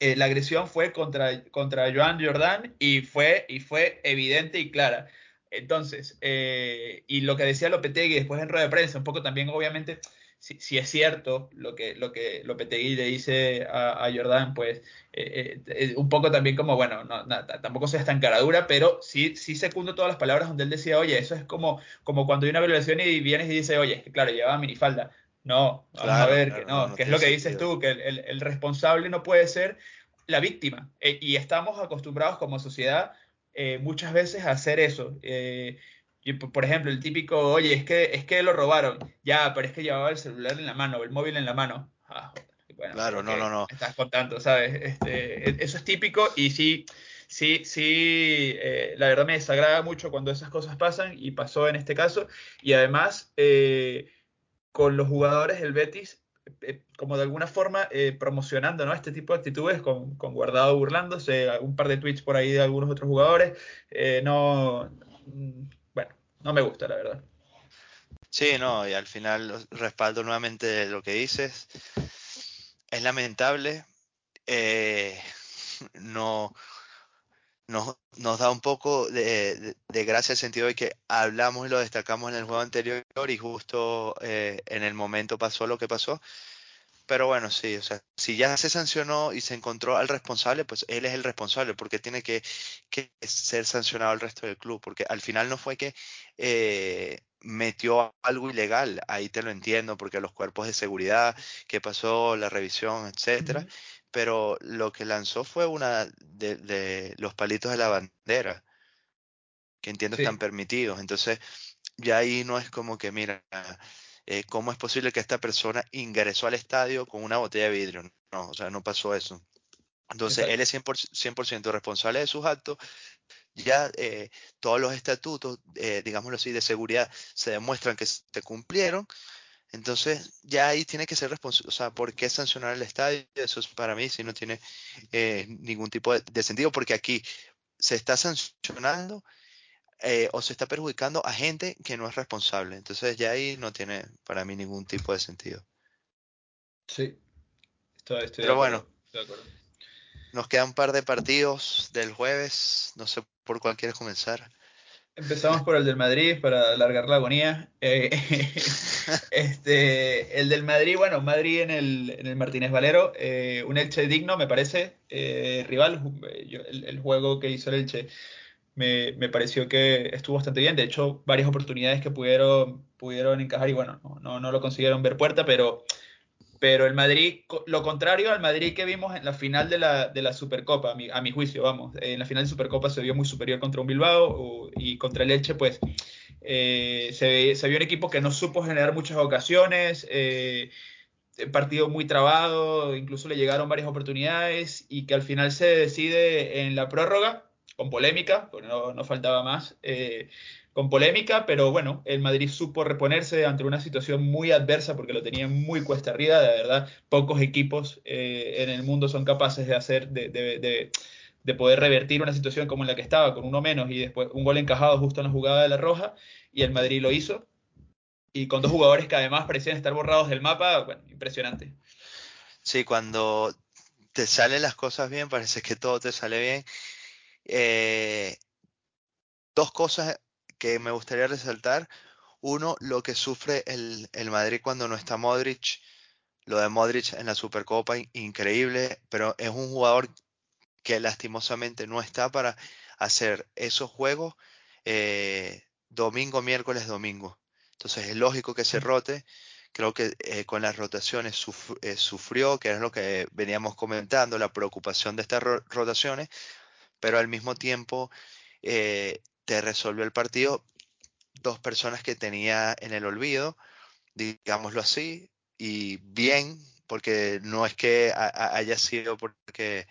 Eh, la agresión fue contra, contra Joan Jordan y fue, y fue evidente y clara. Entonces, eh, y lo que decía Lopetegui después en rueda de prensa, un poco también, obviamente, si, es cierto lo que, lo que Lopetegui le dice a, a Jordan, pues eh, eh, un poco también como, bueno, no, tampoco seas tan caradura, pero sí, sí secundo todas las palabras donde él decía, oye, eso es como, como cuando hay una violación y vienes y dices, oye, es que claro, llevaba minifalda. No, vamos a ver que no, que es lo que dices tú, que el, el, responsable no puede ser la víctima. Eh, y estamos acostumbrados como sociedad muchas veces a hacer eso. Y, por ejemplo, el típico, oye, es que, es que lo robaron. Ya, pero es que llevaba el celular en la mano, el móvil en la mano. Ah, claro, no, no, no. estás contando, ¿sabes? Este, e, eso es típico y sí, sí, sí, eh, la verdad me desagrada mucho cuando esas cosas pasan y pasó en este caso. Y además, eh, con los jugadores del Betis, eh, como de alguna forma promocionando ¿no? este tipo de actitudes, con, con, Guardado burlándose, un par de tweets por ahí de algunos otros jugadores. no no me gusta, la verdad. Sí, no, y al final respaldo nuevamente lo que dices. Es lamentable. Eh, no, nos da un poco de, gracia el sentido de que hablamos y lo destacamos en el juego anterior y justo eh, en el momento pasó lo que pasó. Pero bueno, sí, o sea, si ya se sancionó y se encontró al responsable, pues él es el responsable, porque tiene que, ser sancionado el resto del club, porque al final no fue que eh, metió algo ilegal, ahí te lo entiendo, porque los cuerpos de seguridad, qué pasó, la revisión, etcétera, pero lo que lanzó fue una de, los palitos de la bandera, que entiendo están permitidos, entonces ya ahí no es como que, mira, eh, ¿cómo es posible que esta persona ingresó al estadio con una botella de vidrio? No, o sea, no pasó eso. Entonces, él es 100%, responsable de sus actos. Ya eh, todos los estatutos, eh, digámoslo así, de seguridad se demuestran que se cumplieron. Entonces, ya ahí tiene que ser responsable. O sea, ¿por qué sancionar el estadio? Eso es para mí, si no tiene ningún tipo de, sentido, porque aquí se está sancionando eh, o se está perjudicando a gente que no es responsable. Entonces ya ahí no tiene para mí ningún tipo de sentido. Sí, estoy, Pero bueno, nos quedan un par de partidos del jueves. No sé por cuál quieres comenzar. Empezamos por el del Madrid para alargar la agonía. Eh, este, el del Madrid, bueno, Madrid en el, en el Martínez Valero, eh, un Elche digno, me parece, rival, el, el, juego que hizo el Elche me, me, pareció que estuvo bastante bien. De hecho, varias oportunidades que pudieron, pudieron encajar y bueno, no, no, lo consiguieron ver puerta, pero, pero el Madrid, lo contrario al Madrid que vimos en la final de la, de la Supercopa, a mi, a mi, juicio, vamos, en la final de Supercopa se vio muy superior contra un Bilbao y contra el Elche, pues eh, se, se, vio un equipo que no supo generar muchas ocasiones. Eh, partido muy trabado, incluso le llegaron varias oportunidades y que al final se decide en la prórroga con polémica, porque no, faltaba más, eh, con polémica, pero bueno, el Madrid supo reponerse ante una situación muy adversa porque lo tenía muy cuesta arriba, de verdad, pocos equipos eh, en el mundo son capaces de hacer, de, poder revertir una situación como en la que estaba, con uno menos y después un gol encajado justo en la jugada de la roja, y el Madrid lo hizo, y con dos jugadores que además parecían estar borrados del mapa, impresionante. Sí, cuando te salen las cosas bien, parece que todo te sale bien eh, dos cosas que me gustaría resaltar. Uno, lo que sufre el, Madrid cuando no está Modric. Lo de Modric en la Supercopa, increíble, pero es un jugador que lastimosamente no está para hacer esos juegos eh, domingo, miércoles, domingo. Entonces es lógico que se rote. Creo que eh, con las rotaciones sufrió, que es lo que veníamos comentando, la preocupación de estas rotaciones, pero al mismo tiempo eh, te resolvió el partido dos personas que tenía en el olvido, digámoslo así, y bien, porque no es que haya sido porque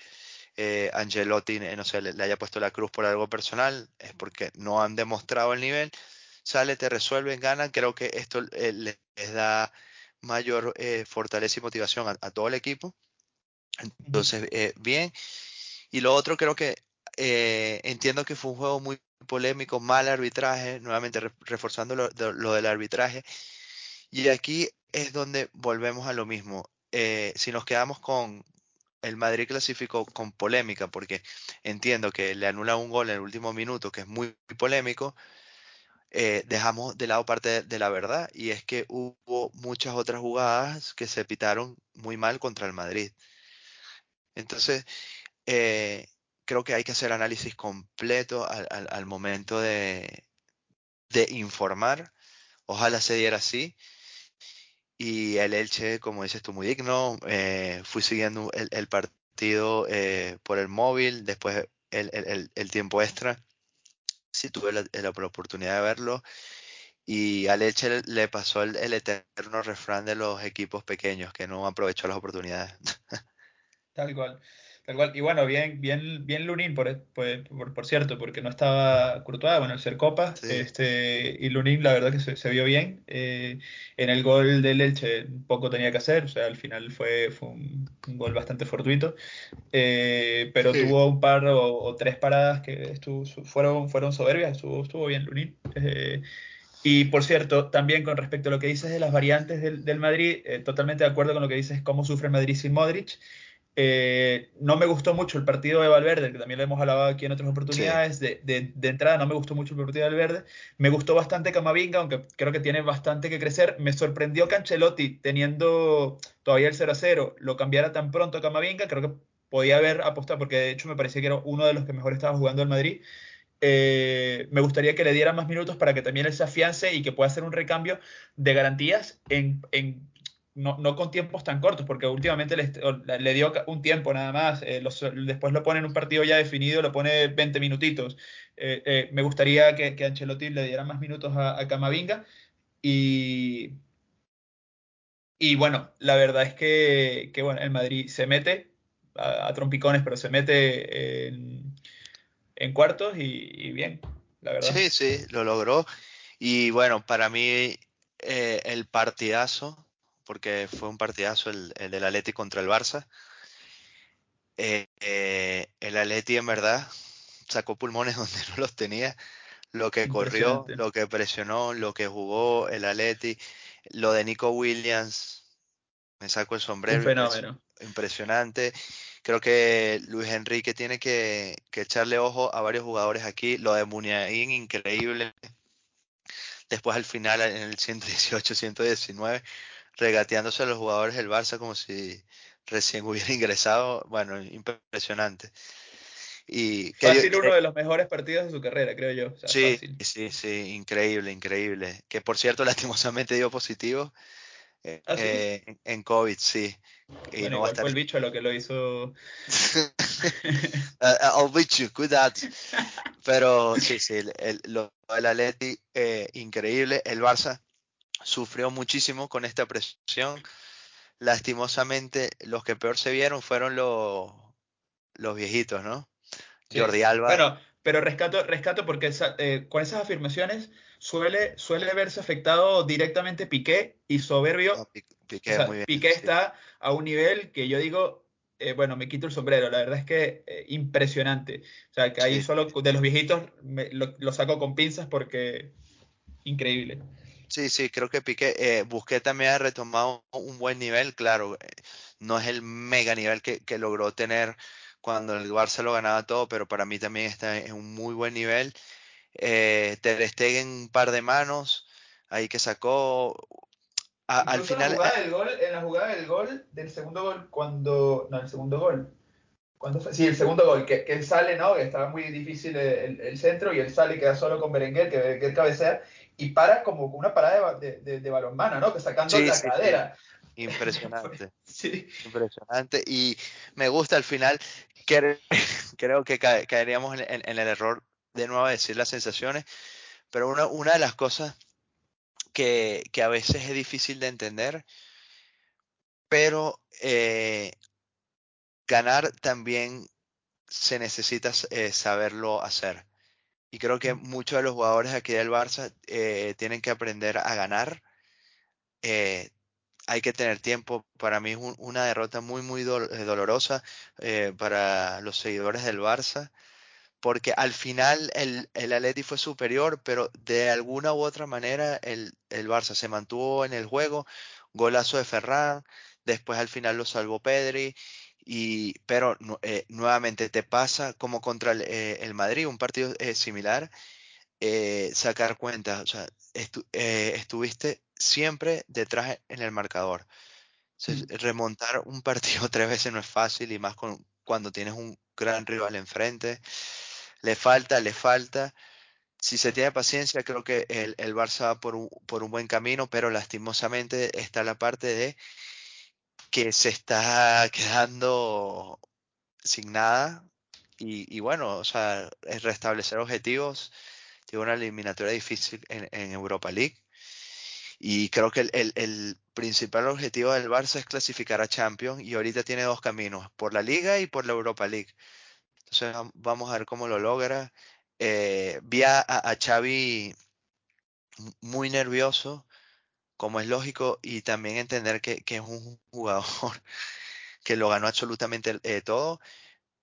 eh, Angelotti eh, no sé, le, haya puesto la cruz por algo personal, es porque no han demostrado el nivel, sale, te resuelven, ganan, creo que esto les da mayor fortaleza y motivación a, todo el equipo. Entonces, bien. Y lo otro creo que eh, entiendo que fue un juego muy polémico, mal arbitraje, nuevamente reforzando lo, del arbitraje. Y aquí es donde volvemos a lo mismo. Eh, si nos quedamos con el Madrid clasificó con polémica, porque entiendo que le anula un gol en el último minuto, que es muy, polémico, eh, dejamos de lado parte de, la verdad y es que hubo muchas otras jugadas que se pitaron muy mal contra el Madrid. Entonces, creo que hay que hacer análisis completo al, momento de, informar. Ojalá se diera así. Y el Elche, como dices tú, muy digno. Eh, fui siguiendo el, partido por el móvil, después el tiempo extra sí tuve la, oportunidad de verlo. Y a Leche le pasó el, eterno refrán de los equipos pequeños que no aprovechó las oportunidades. Tal cual. Tal cual. Y bueno, bien, bien, bien Lunin, por, por, cierto, porque no estaba Courtois, bueno, el ser Copa, este, y Lunin la verdad que se, vio bien. Eh, en el gol del Elche poco tenía que hacer, o sea, al final fue, fue un, gol bastante fortuito, eh, pero tuvo un par o, tres paradas que estuvo, fueron, fueron soberbias, estuvo, estuvo bien Lunin. Eh, y por cierto, también con respecto a lo que dices de las variantes del, del Madrid, totalmente de acuerdo con lo que dices, cómo sufre el Madrid sin Modric. Eh, no me gustó mucho el partido de Valverde, que también lo hemos hablado aquí en otras oportunidades. De, entrada no me gustó mucho el partido de Valverde. Me gustó bastante Camavinga, aunque creo que tiene bastante que crecer. Me sorprendió que Ancelotti, teniendo todavía el 0 a 0, lo cambiara tan pronto a Camavinga. Creo que podía haber apostado, porque de hecho me parecía que era uno de los que mejor estaba jugando el Madrid. Eh, me gustaría que le diera más minutos para que también él se afiance y que pueda hacer un recambio de garantías en, en no, con tiempos tan cortos, porque últimamente le, dio un tiempo nada más, eh, después lo pone en un partido ya definido, lo pone 20 minutitos. Eh, eh, me gustaría que, que, Ancelotti le diera más minutos a, Camavinga y, y bueno, la verdad es que, bueno, el Madrid se mete a, trompicones, pero se mete en, cuartos y, bien, la verdad. Sí, sí, lo logró. Y bueno, para mí el partidazo porque fue un partidazo el, el del Atleti contra el Barça. Eh, eh, el Atleti en verdad sacó pulmones donde no los tenía. Lo que corrió, lo que presionó, lo que jugó el Atleti, lo de Nico Williams, me saco el sombrero. Un. Impresionante. Creo que Luis Enrique tiene que, echarle ojo a varios jugadores aquí. Lo de Muniain, increíble. Después al final, en el 118, 119, regateándose a los jugadores del Barça como si recién hubiera ingresado. Bueno, impresionante. Y fácil uno de los mejores partidos de su carrera, creo yo. sí, sí, sí, increíble, increíble. Que por cierto, lastimosamente dio positivo eh, ¿Ah, eh, en, COVID, sí. Y no fue el bicho lo que lo hizo. Al bicho, cuidado. Pero sí, sí, el, lo del Atleti, eh, increíble. El Barça sufrió muchísimo con esta presión. Lastimosamente, los que peor se vieron fueron los, los viejitos, ¿no? Jordi Alba. Bueno, pero rescato, rescato porque eh, con esas afirmaciones suele, suele verse afectado directamente Piqué y Soberbio. Piqué, está a un nivel que yo digo, eh, bueno, me quito el sombrero, la verdad es que eh, impresionante. O sea, que ahí solo de los viejitos lo, saco con pinzas porque increíble. Sí, sí, creo que Piqué, eh, Busqué también ha retomado un buen nivel, claro, eh, no es el mega nivel que, logró tener cuando el Barça lo ganaba todo, pero para mí también está en un muy buen nivel. Eh, Ter Stegen un par de manos, ahí que sacó. al final. En la, jugada del gol, en la jugada del gol, del segundo gol, cuando. No, el segundo gol. ¿Cuándo fue? Sí, el segundo gol, que, él sale, ¿no? Que estaba muy difícil el, centro y él sale y queda solo con Berenguer, que Berenguer cabecea y para como una parada de, de, de balonmano, ¿no? Que sacando la cadera. Impresionante. sí. Impresionante. Y me gusta al final, que, creo que caeríamos en, el error de nuevo de decir las sensaciones, pero una, una de las cosas que, que, a veces es difícil de entender, pero eh, ganar también se necesita eh, saberlo hacer. Y creo que muchos de los jugadores aquí del Barça eh, tienen que aprender a ganar. Eh, hay que tener tiempo. Para mí es una derrota muy, muy dolorosa para los seguidores del Barça. Porque al final el, el Atleti fue superior, pero de alguna u otra manera el, el Barça se mantuvo en el juego. Golazo de Ferran, después al final lo salvó Pedri y, pero eh, nuevamente te pasa como contra el, eh, Madrid, un partido eh, similar, sacar cuentas. O sea, eh, estuviste siempre detrás en el marcador. Mm. remontar un partido tres veces no es fácil y más con, cuando tienes un gran rival enfrente. Le falta, le falta. Si se tiene paciencia, creo que el, el Barça va por un, por un buen camino, pero lastimosamente está la parte de que se está quedando sin nada. Y, bueno, o sea, es restablecer objetivos. Tiene una eliminatoria difícil en, en Europa League. Y creo que el, el, principal objetivo del Barça es clasificar a Champions y ahorita tiene dos caminos, por la Liga y por la Europa League. Entonces vamos a ver cómo lo logra. Eh, vi a, a, Xavi muy nervioso, como es lógico, y también entender que, es un jugador que lo ganó absolutamente eh, todo.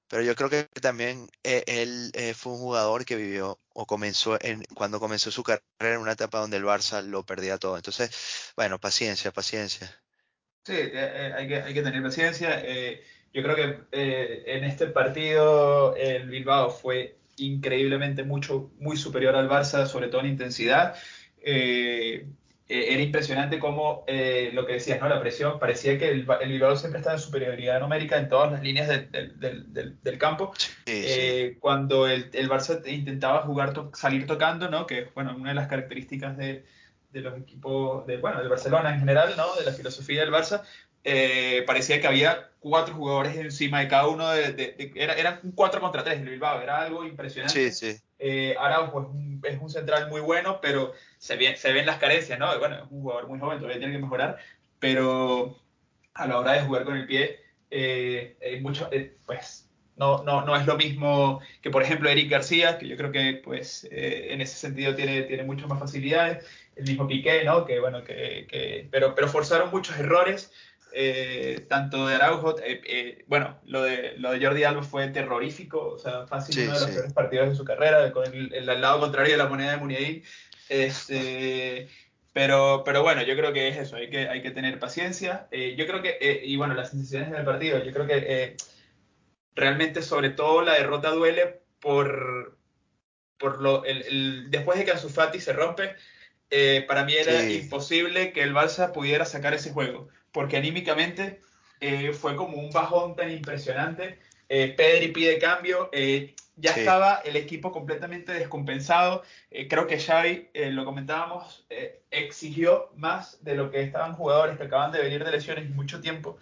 Pero yo creo que también eh, él eh, fue un jugador que vivió o comenzó en, cuando comenzó su carrera en una etapa donde el Barça lo perdía todo. Entonces, bueno, paciencia, paciencia. Sí, hay, que, hay que tener paciencia. yo creo que en este partido el Bilbao fue increíblemente mucho, muy superior al Barça, sobre todo en intensidad. Eh, era impresionante cómo eh, lo que decías, ¿no? La presión, parecía que el, el, Bilbao siempre estaba en superioridad numérica en todas las líneas del, campo. Eh, cuando el, el, Barça intentaba jugar, salir tocando, ¿no? Que bueno, una de las características de, los equipos, de, bueno, del Barcelona en general, ¿no? De la filosofía del Barça, parecía que había cuatro jugadores encima de cada uno. De, era, eran un 4 contra 3 el Bilbao, era algo impresionante. Sí, sí. Eh, Araujo es un, central muy bueno, pero se, ven las carencias, ¿no? Bueno, es un jugador muy joven, todavía tiene que mejorar, pero a la hora de jugar con el pie, eh, mucho, eh, pues no, no, no, es lo mismo que, por ejemplo, Eric García, que yo creo que pues, eh, en ese sentido tiene, tiene muchas más facilidades. El mismo Piqué, ¿no? Que, bueno, que, que, pero, pero forzaron muchos errores eh, tanto de Araujo, eh, eh, bueno, lo de, lo de Jordi Alba fue terrorífico, o sea, fácil uno de los peores partidos de su carrera, con el, lado contrario de la moneda de Muniain. Este, pero, pero bueno, yo creo que es eso, hay que, hay que tener paciencia. yo creo que, y bueno, las sensaciones del partido, yo creo que realmente sobre todo la derrota duele por, por lo, el, después de que Ansu Fati se rompe, para mí era imposible que el Barça pudiera sacar ese juego porque anímicamente eh, fue como un bajón tan impresionante. Eh, Pedri pide cambio, eh, ya estaba el equipo completamente descompensado. creo que Xavi, lo comentábamos, exigió más de lo que estaban jugadores que acaban de venir de lesiones mucho tiempo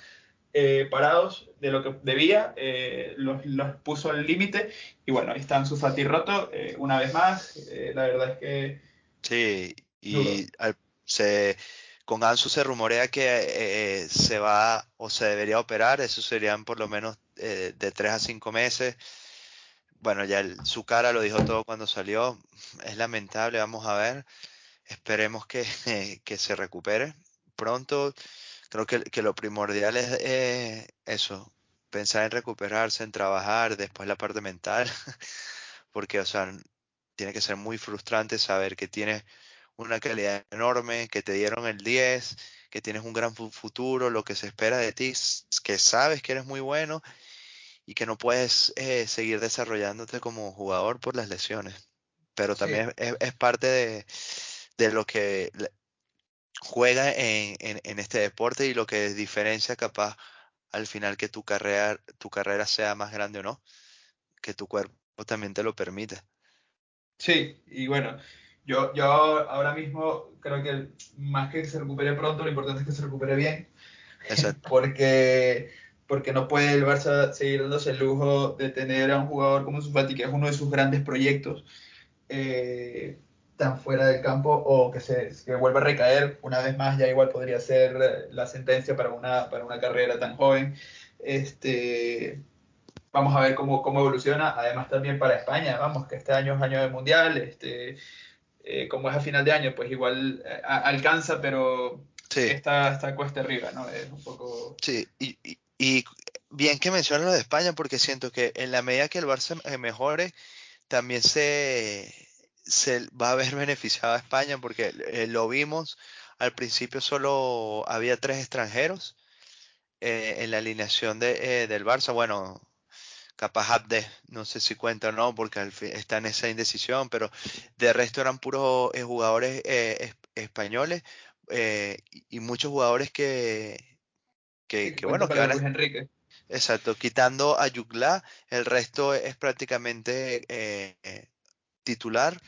parados de lo que debía, los, puso al límite y bueno, ahí están su Fati roto una vez más. la verdad es que... Sí, y se con Ansu se rumorea que eh, se va o se debería operar, eso serían por lo menos eh, de 3 a 5 meses. Bueno, ya su cara lo dijo todo cuando salió, es lamentable, vamos a ver, esperemos que, que se recupere pronto. Creo que, que lo primordial es eso, pensar en recuperarse, en trabajar, después la parte mental, porque, o sea, tiene que ser muy frustrante saber que tienes una calidad enorme, que te dieron el 10, que tienes un gran futuro, lo que se espera de ti, que sabes que eres muy bueno y que no puedes eh, seguir desarrollándote como jugador por las lesiones. Pero también es, parte de, lo que juega en, en, este deporte y lo que diferencia capaz al final que tu carrera, tu carrera sea más grande o no, que tu cuerpo también te lo permite. Sí, y bueno, yo, yo ahora mismo creo que más que se recupere pronto, lo importante es que se recupere bien. Exacto. Porque, porque no puede el Barça seguir dándose el lujo de tener a un jugador como Sufati, que es uno de sus grandes proyectos, eh, tan fuera del campo o que se que vuelva a recaer una vez más, ya igual podría ser la sentencia para una, para una carrera tan joven. Este, vamos a ver cómo, cómo evoluciona, además también para España, vamos, que este año es año de mundial, este, eh, como es a final de año, pues igual eh, alcanza, pero está, está cuesta arriba, ¿no? Es un poco... Sí, y, y, bien que mencionas lo de España, porque siento que en la medida que el Barça mejore, también se, se va a ver beneficiado a España, porque eh, lo vimos, al principio solo había tres extranjeros en la alineación de, del Barça, bueno, capaz Abde, no sé si cuenta o no, porque está en esa indecisión, pero de resto eran puros eh, jugadores eh, españoles eh, y muchos jugadores que, que, bueno, que van Enrique. Exacto, quitando a Yugla, el resto es prácticamente titular.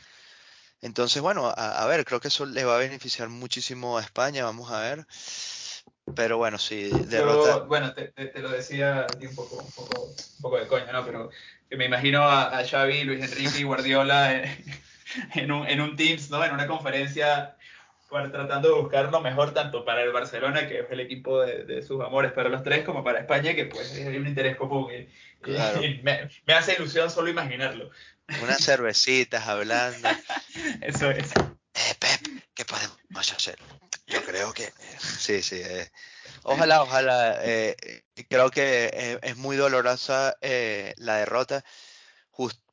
Entonces, bueno, a, ver, creo que eso le va a beneficiar muchísimo a España, vamos a ver. Pero bueno, sí, derrota. bueno, te, lo decía un poco, un poco, un poco de coña, ¿no? Pero me imagino a, Xavi, Luis Enrique y Guardiola en, un, en un Teams, ¿no? En una conferencia tratando de buscar lo mejor tanto para el Barcelona, que es el equipo de, sus amores para los tres, como para España, que pues hay un interés común. me, me, hace ilusión solo imaginarlo. Unas cervecitas hablando. Eso es. Eh, Pep, ¿qué podemos hacer? Yo creo que sí, sí. Eh. Ojalá, ojalá. Eh, creo que eh, es muy dolorosa la derrota.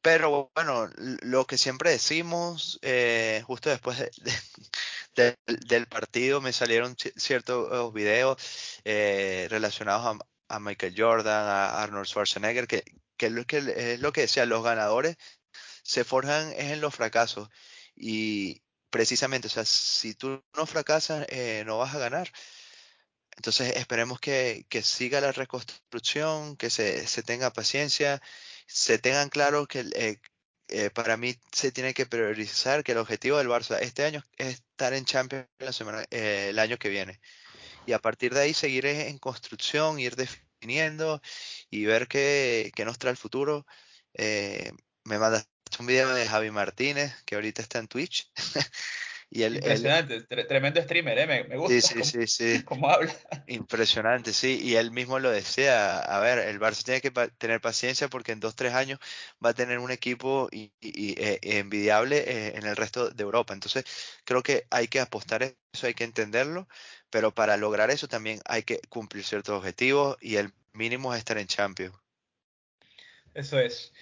pero bueno, lo que siempre decimos, justo después del partido me salieron ciertos videos relacionados a, Michael Jordan, a Arnold Schwarzenegger, que, que, es lo que decía, los ganadores se forjan en los fracasos. Y, precisamente, o sea, si tú no fracasas, eh, no vas a ganar. Entonces esperemos que, siga la reconstrucción, que se, tenga paciencia, se tengan claro que eh, eh, para mí se tiene que priorizar que el objetivo del Barça este año es estar en Champions la semana, el año que viene. Y a partir de ahí seguir en construcción, ir definiendo y ver qué, nos trae el futuro. me manda un video de Javi Martínez, que ahorita está en Twitch. y Impresionante, tremendo streamer, ¿eh? me, gusta sí, sí, sí, cómo habla. Impresionante, sí, y él mismo lo decía, a ver, el Barça tiene que tener paciencia porque en dos, tres años va a tener un equipo y, eh, envidiable eh, en el resto de Europa. Entonces, creo que hay que apostar eso, hay que entenderlo, pero para lograr eso también hay que cumplir ciertos objetivos y el mínimo es estar en Champions. Eso es.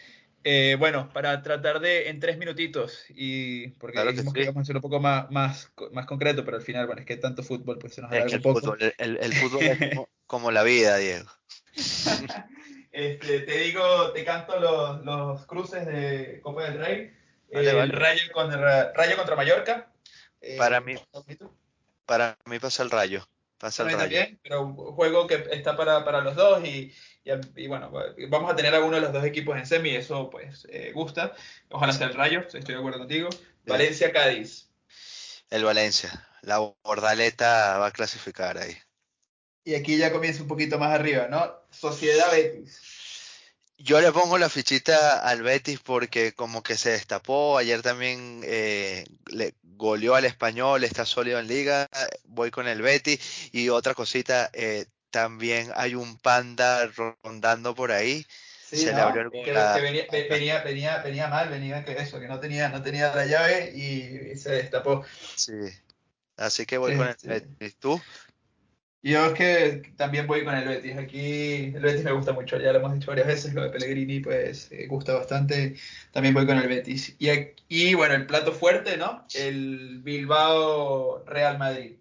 Eh, bueno, para tratar de, en tres minutitos, y porque dijimos que, íbamos a hacer un poco más, más, más concreto, pero al final, bueno, es que tanto fútbol, pues se nos da un poco. Fútbol, el, fútbol es como, la vida, Diego. este, te digo, te canto los, los cruces de Copa del Rey. el Rayo, contra, Rayo contra Mallorca. Eh, para mí, para mí pasa el Rayo. Pasa el Rayo. También, pero un juego que está para, para los dos y y, bueno, vamos a tener alguno de los dos equipos en semi, eso pues eh, gusta. Ojalá sea el Rayo, estoy de acuerdo contigo. Valencia-Cádiz. El Valencia, la bordaleta va a clasificar ahí. Y aquí ya comienza un poquito más arriba, ¿no? Sociedad Betis. Yo le pongo la fichita al Betis porque como que se destapó, ayer también eh, le goleó al español, está sólido en liga, voy con el Betis y otra cosita, eh, también hay un panda rondando por ahí. se le abrió el que, venía, venía, venía, mal, venía que eso, que no tenía, no tenía la llave y, se destapó. Sí. Así que voy con el Betis. ¿Tú? Yo es que también voy con el Betis. Aquí el Betis me gusta mucho, ya lo hemos dicho varias veces, lo de Pellegrini pues eh, gusta bastante. También voy con el Betis. Y, y bueno, el plato fuerte, ¿no? El Bilbao Real Madrid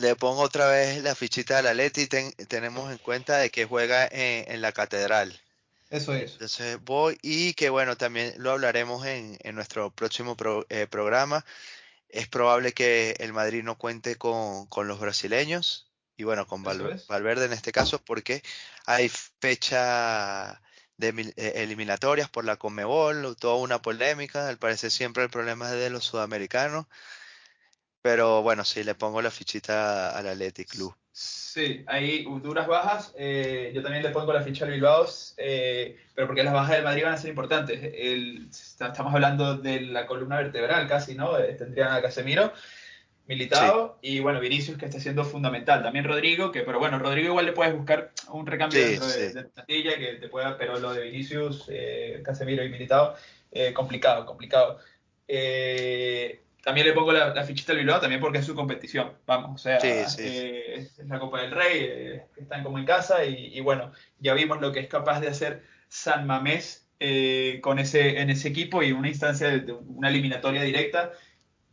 le pongo otra vez la fichita de la Leti y tenemos en cuenta de que juega en, la catedral. Eso es. Entonces voy y que bueno, también lo hablaremos en, nuestro próximo eh, programa. Es probable que el Madrid no cuente con, los brasileños y bueno, con Valverde, en este caso porque hay fecha de eh, eliminatorias por la Conmebol, toda una polémica, al parecer siempre el problema es de los sudamericanos pero bueno, sí, le pongo la fichita al Athletic Club. Sí, hay duras bajas. Eh, yo también le pongo la ficha al Bilbao, eh, pero porque las bajas del Madrid van a ser importantes. estamos hablando de la columna vertebral casi, ¿no? Eh, tendrían a Casemiro, Militado y bueno, Vinicius que está siendo fundamental. También Rodrigo, que pero bueno, Rodrigo igual le puedes buscar un recambio dentro de, de plantilla que te pueda, pero lo de Vinicius, Casemiro y Militado, complicado, complicado. Eh, también le pongo la, fichita al Bilbao también porque es su competición, vamos, o sea, eh, es la Copa del Rey, eh, están como en casa y, bueno, ya vimos lo que es capaz de hacer San Mamés eh, con ese, en ese equipo y una instancia de, una eliminatoria directa,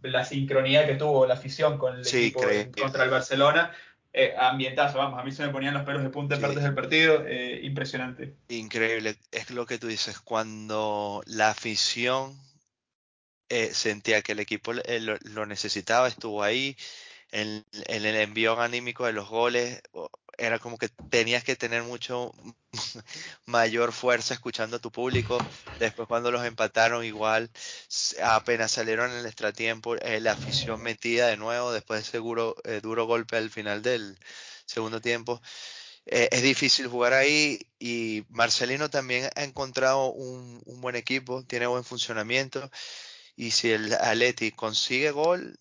la sincronía que tuvo la afición con el equipo contra el Barcelona, eh, ambientazo, vamos, a mí se me ponían los pelos de punta en partes del partido, eh, impresionante. Increíble, es lo que tú dices, cuando la afición eh, sentía que el equipo lo, necesitaba, estuvo ahí, en, el envío anímico de los goles, era como que tenías que tener mucho mayor fuerza escuchando a tu público. Después cuando los empataron igual, apenas salieron en el extratiempo, eh, la afición metida de nuevo después de seguro eh, duro golpe al final del segundo tiempo. Eh, es difícil jugar ahí y Marcelino también ha encontrado un, buen equipo, tiene buen funcionamiento y si el Atleti consigue gol,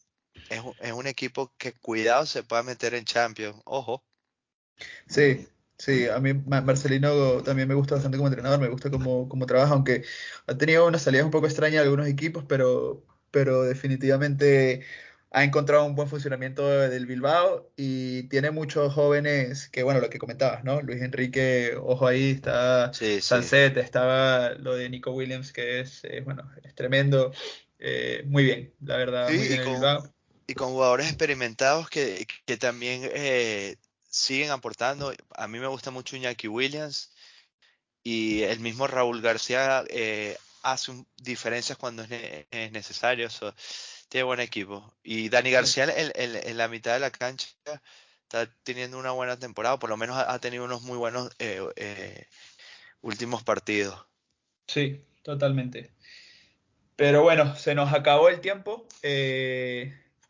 es, es un equipo que cuidado se puede meter en Champions. Ojo. Sí, sí, a mí Marcelino también me gusta bastante como entrenador, me gusta cómo, cómo trabaja, aunque ha tenido unas salidas un poco extrañas de algunos equipos, pero, pero definitivamente ha encontrado un buen funcionamiento del Bilbao y tiene muchos jóvenes que, bueno, lo que comentabas, ¿no? Luis Enrique, ojo ahí, está sí, estaba lo de Nico Williams, que es, eh, bueno, es tremendo. Eh, muy bien, la verdad, muy bien y, con, y con jugadores experimentados que, que también eh, siguen aportando. A mí me gusta mucho Iñaki Williams y el mismo Raúl García eh, hace diferencias cuando es, necesario. tiene buen equipo. Y Dani García en, la mitad de la cancha está teniendo una buena temporada, por lo menos ha, tenido unos muy buenos eh, eh, últimos partidos. Sí, totalmente. Pero bueno, se nos acabó el tiempo.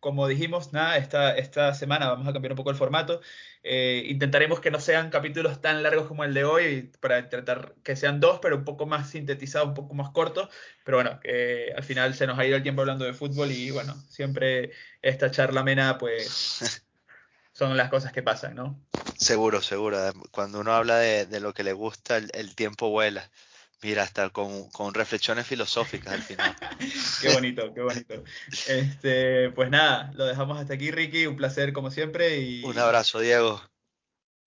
Como dijimos, nada, esta, esta semana vamos a cambiar un poco el formato. Eh, intentaremos que no sean capítulos tan largos como el de hoy, para tratar que sean dos, pero un poco más sintetizados, un poco más cortos. Pero bueno, que al final se nos ha ido el tiempo hablando de fútbol y bueno, siempre esta charla amena, pues son las cosas que pasan, ¿no? Seguro, seguro. Cuando uno habla de, lo que le gusta, el tiempo vuela. Mira, hasta con, reflexiones filosóficas al final. qué bonito, qué bonito. Este, pues nada, lo dejamos hasta aquí, Ricky. Un placer como siempre. Y Un abrazo, Diego.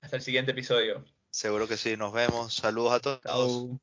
Hasta el siguiente episodio. Seguro que sí, nos vemos. Saludos a todos.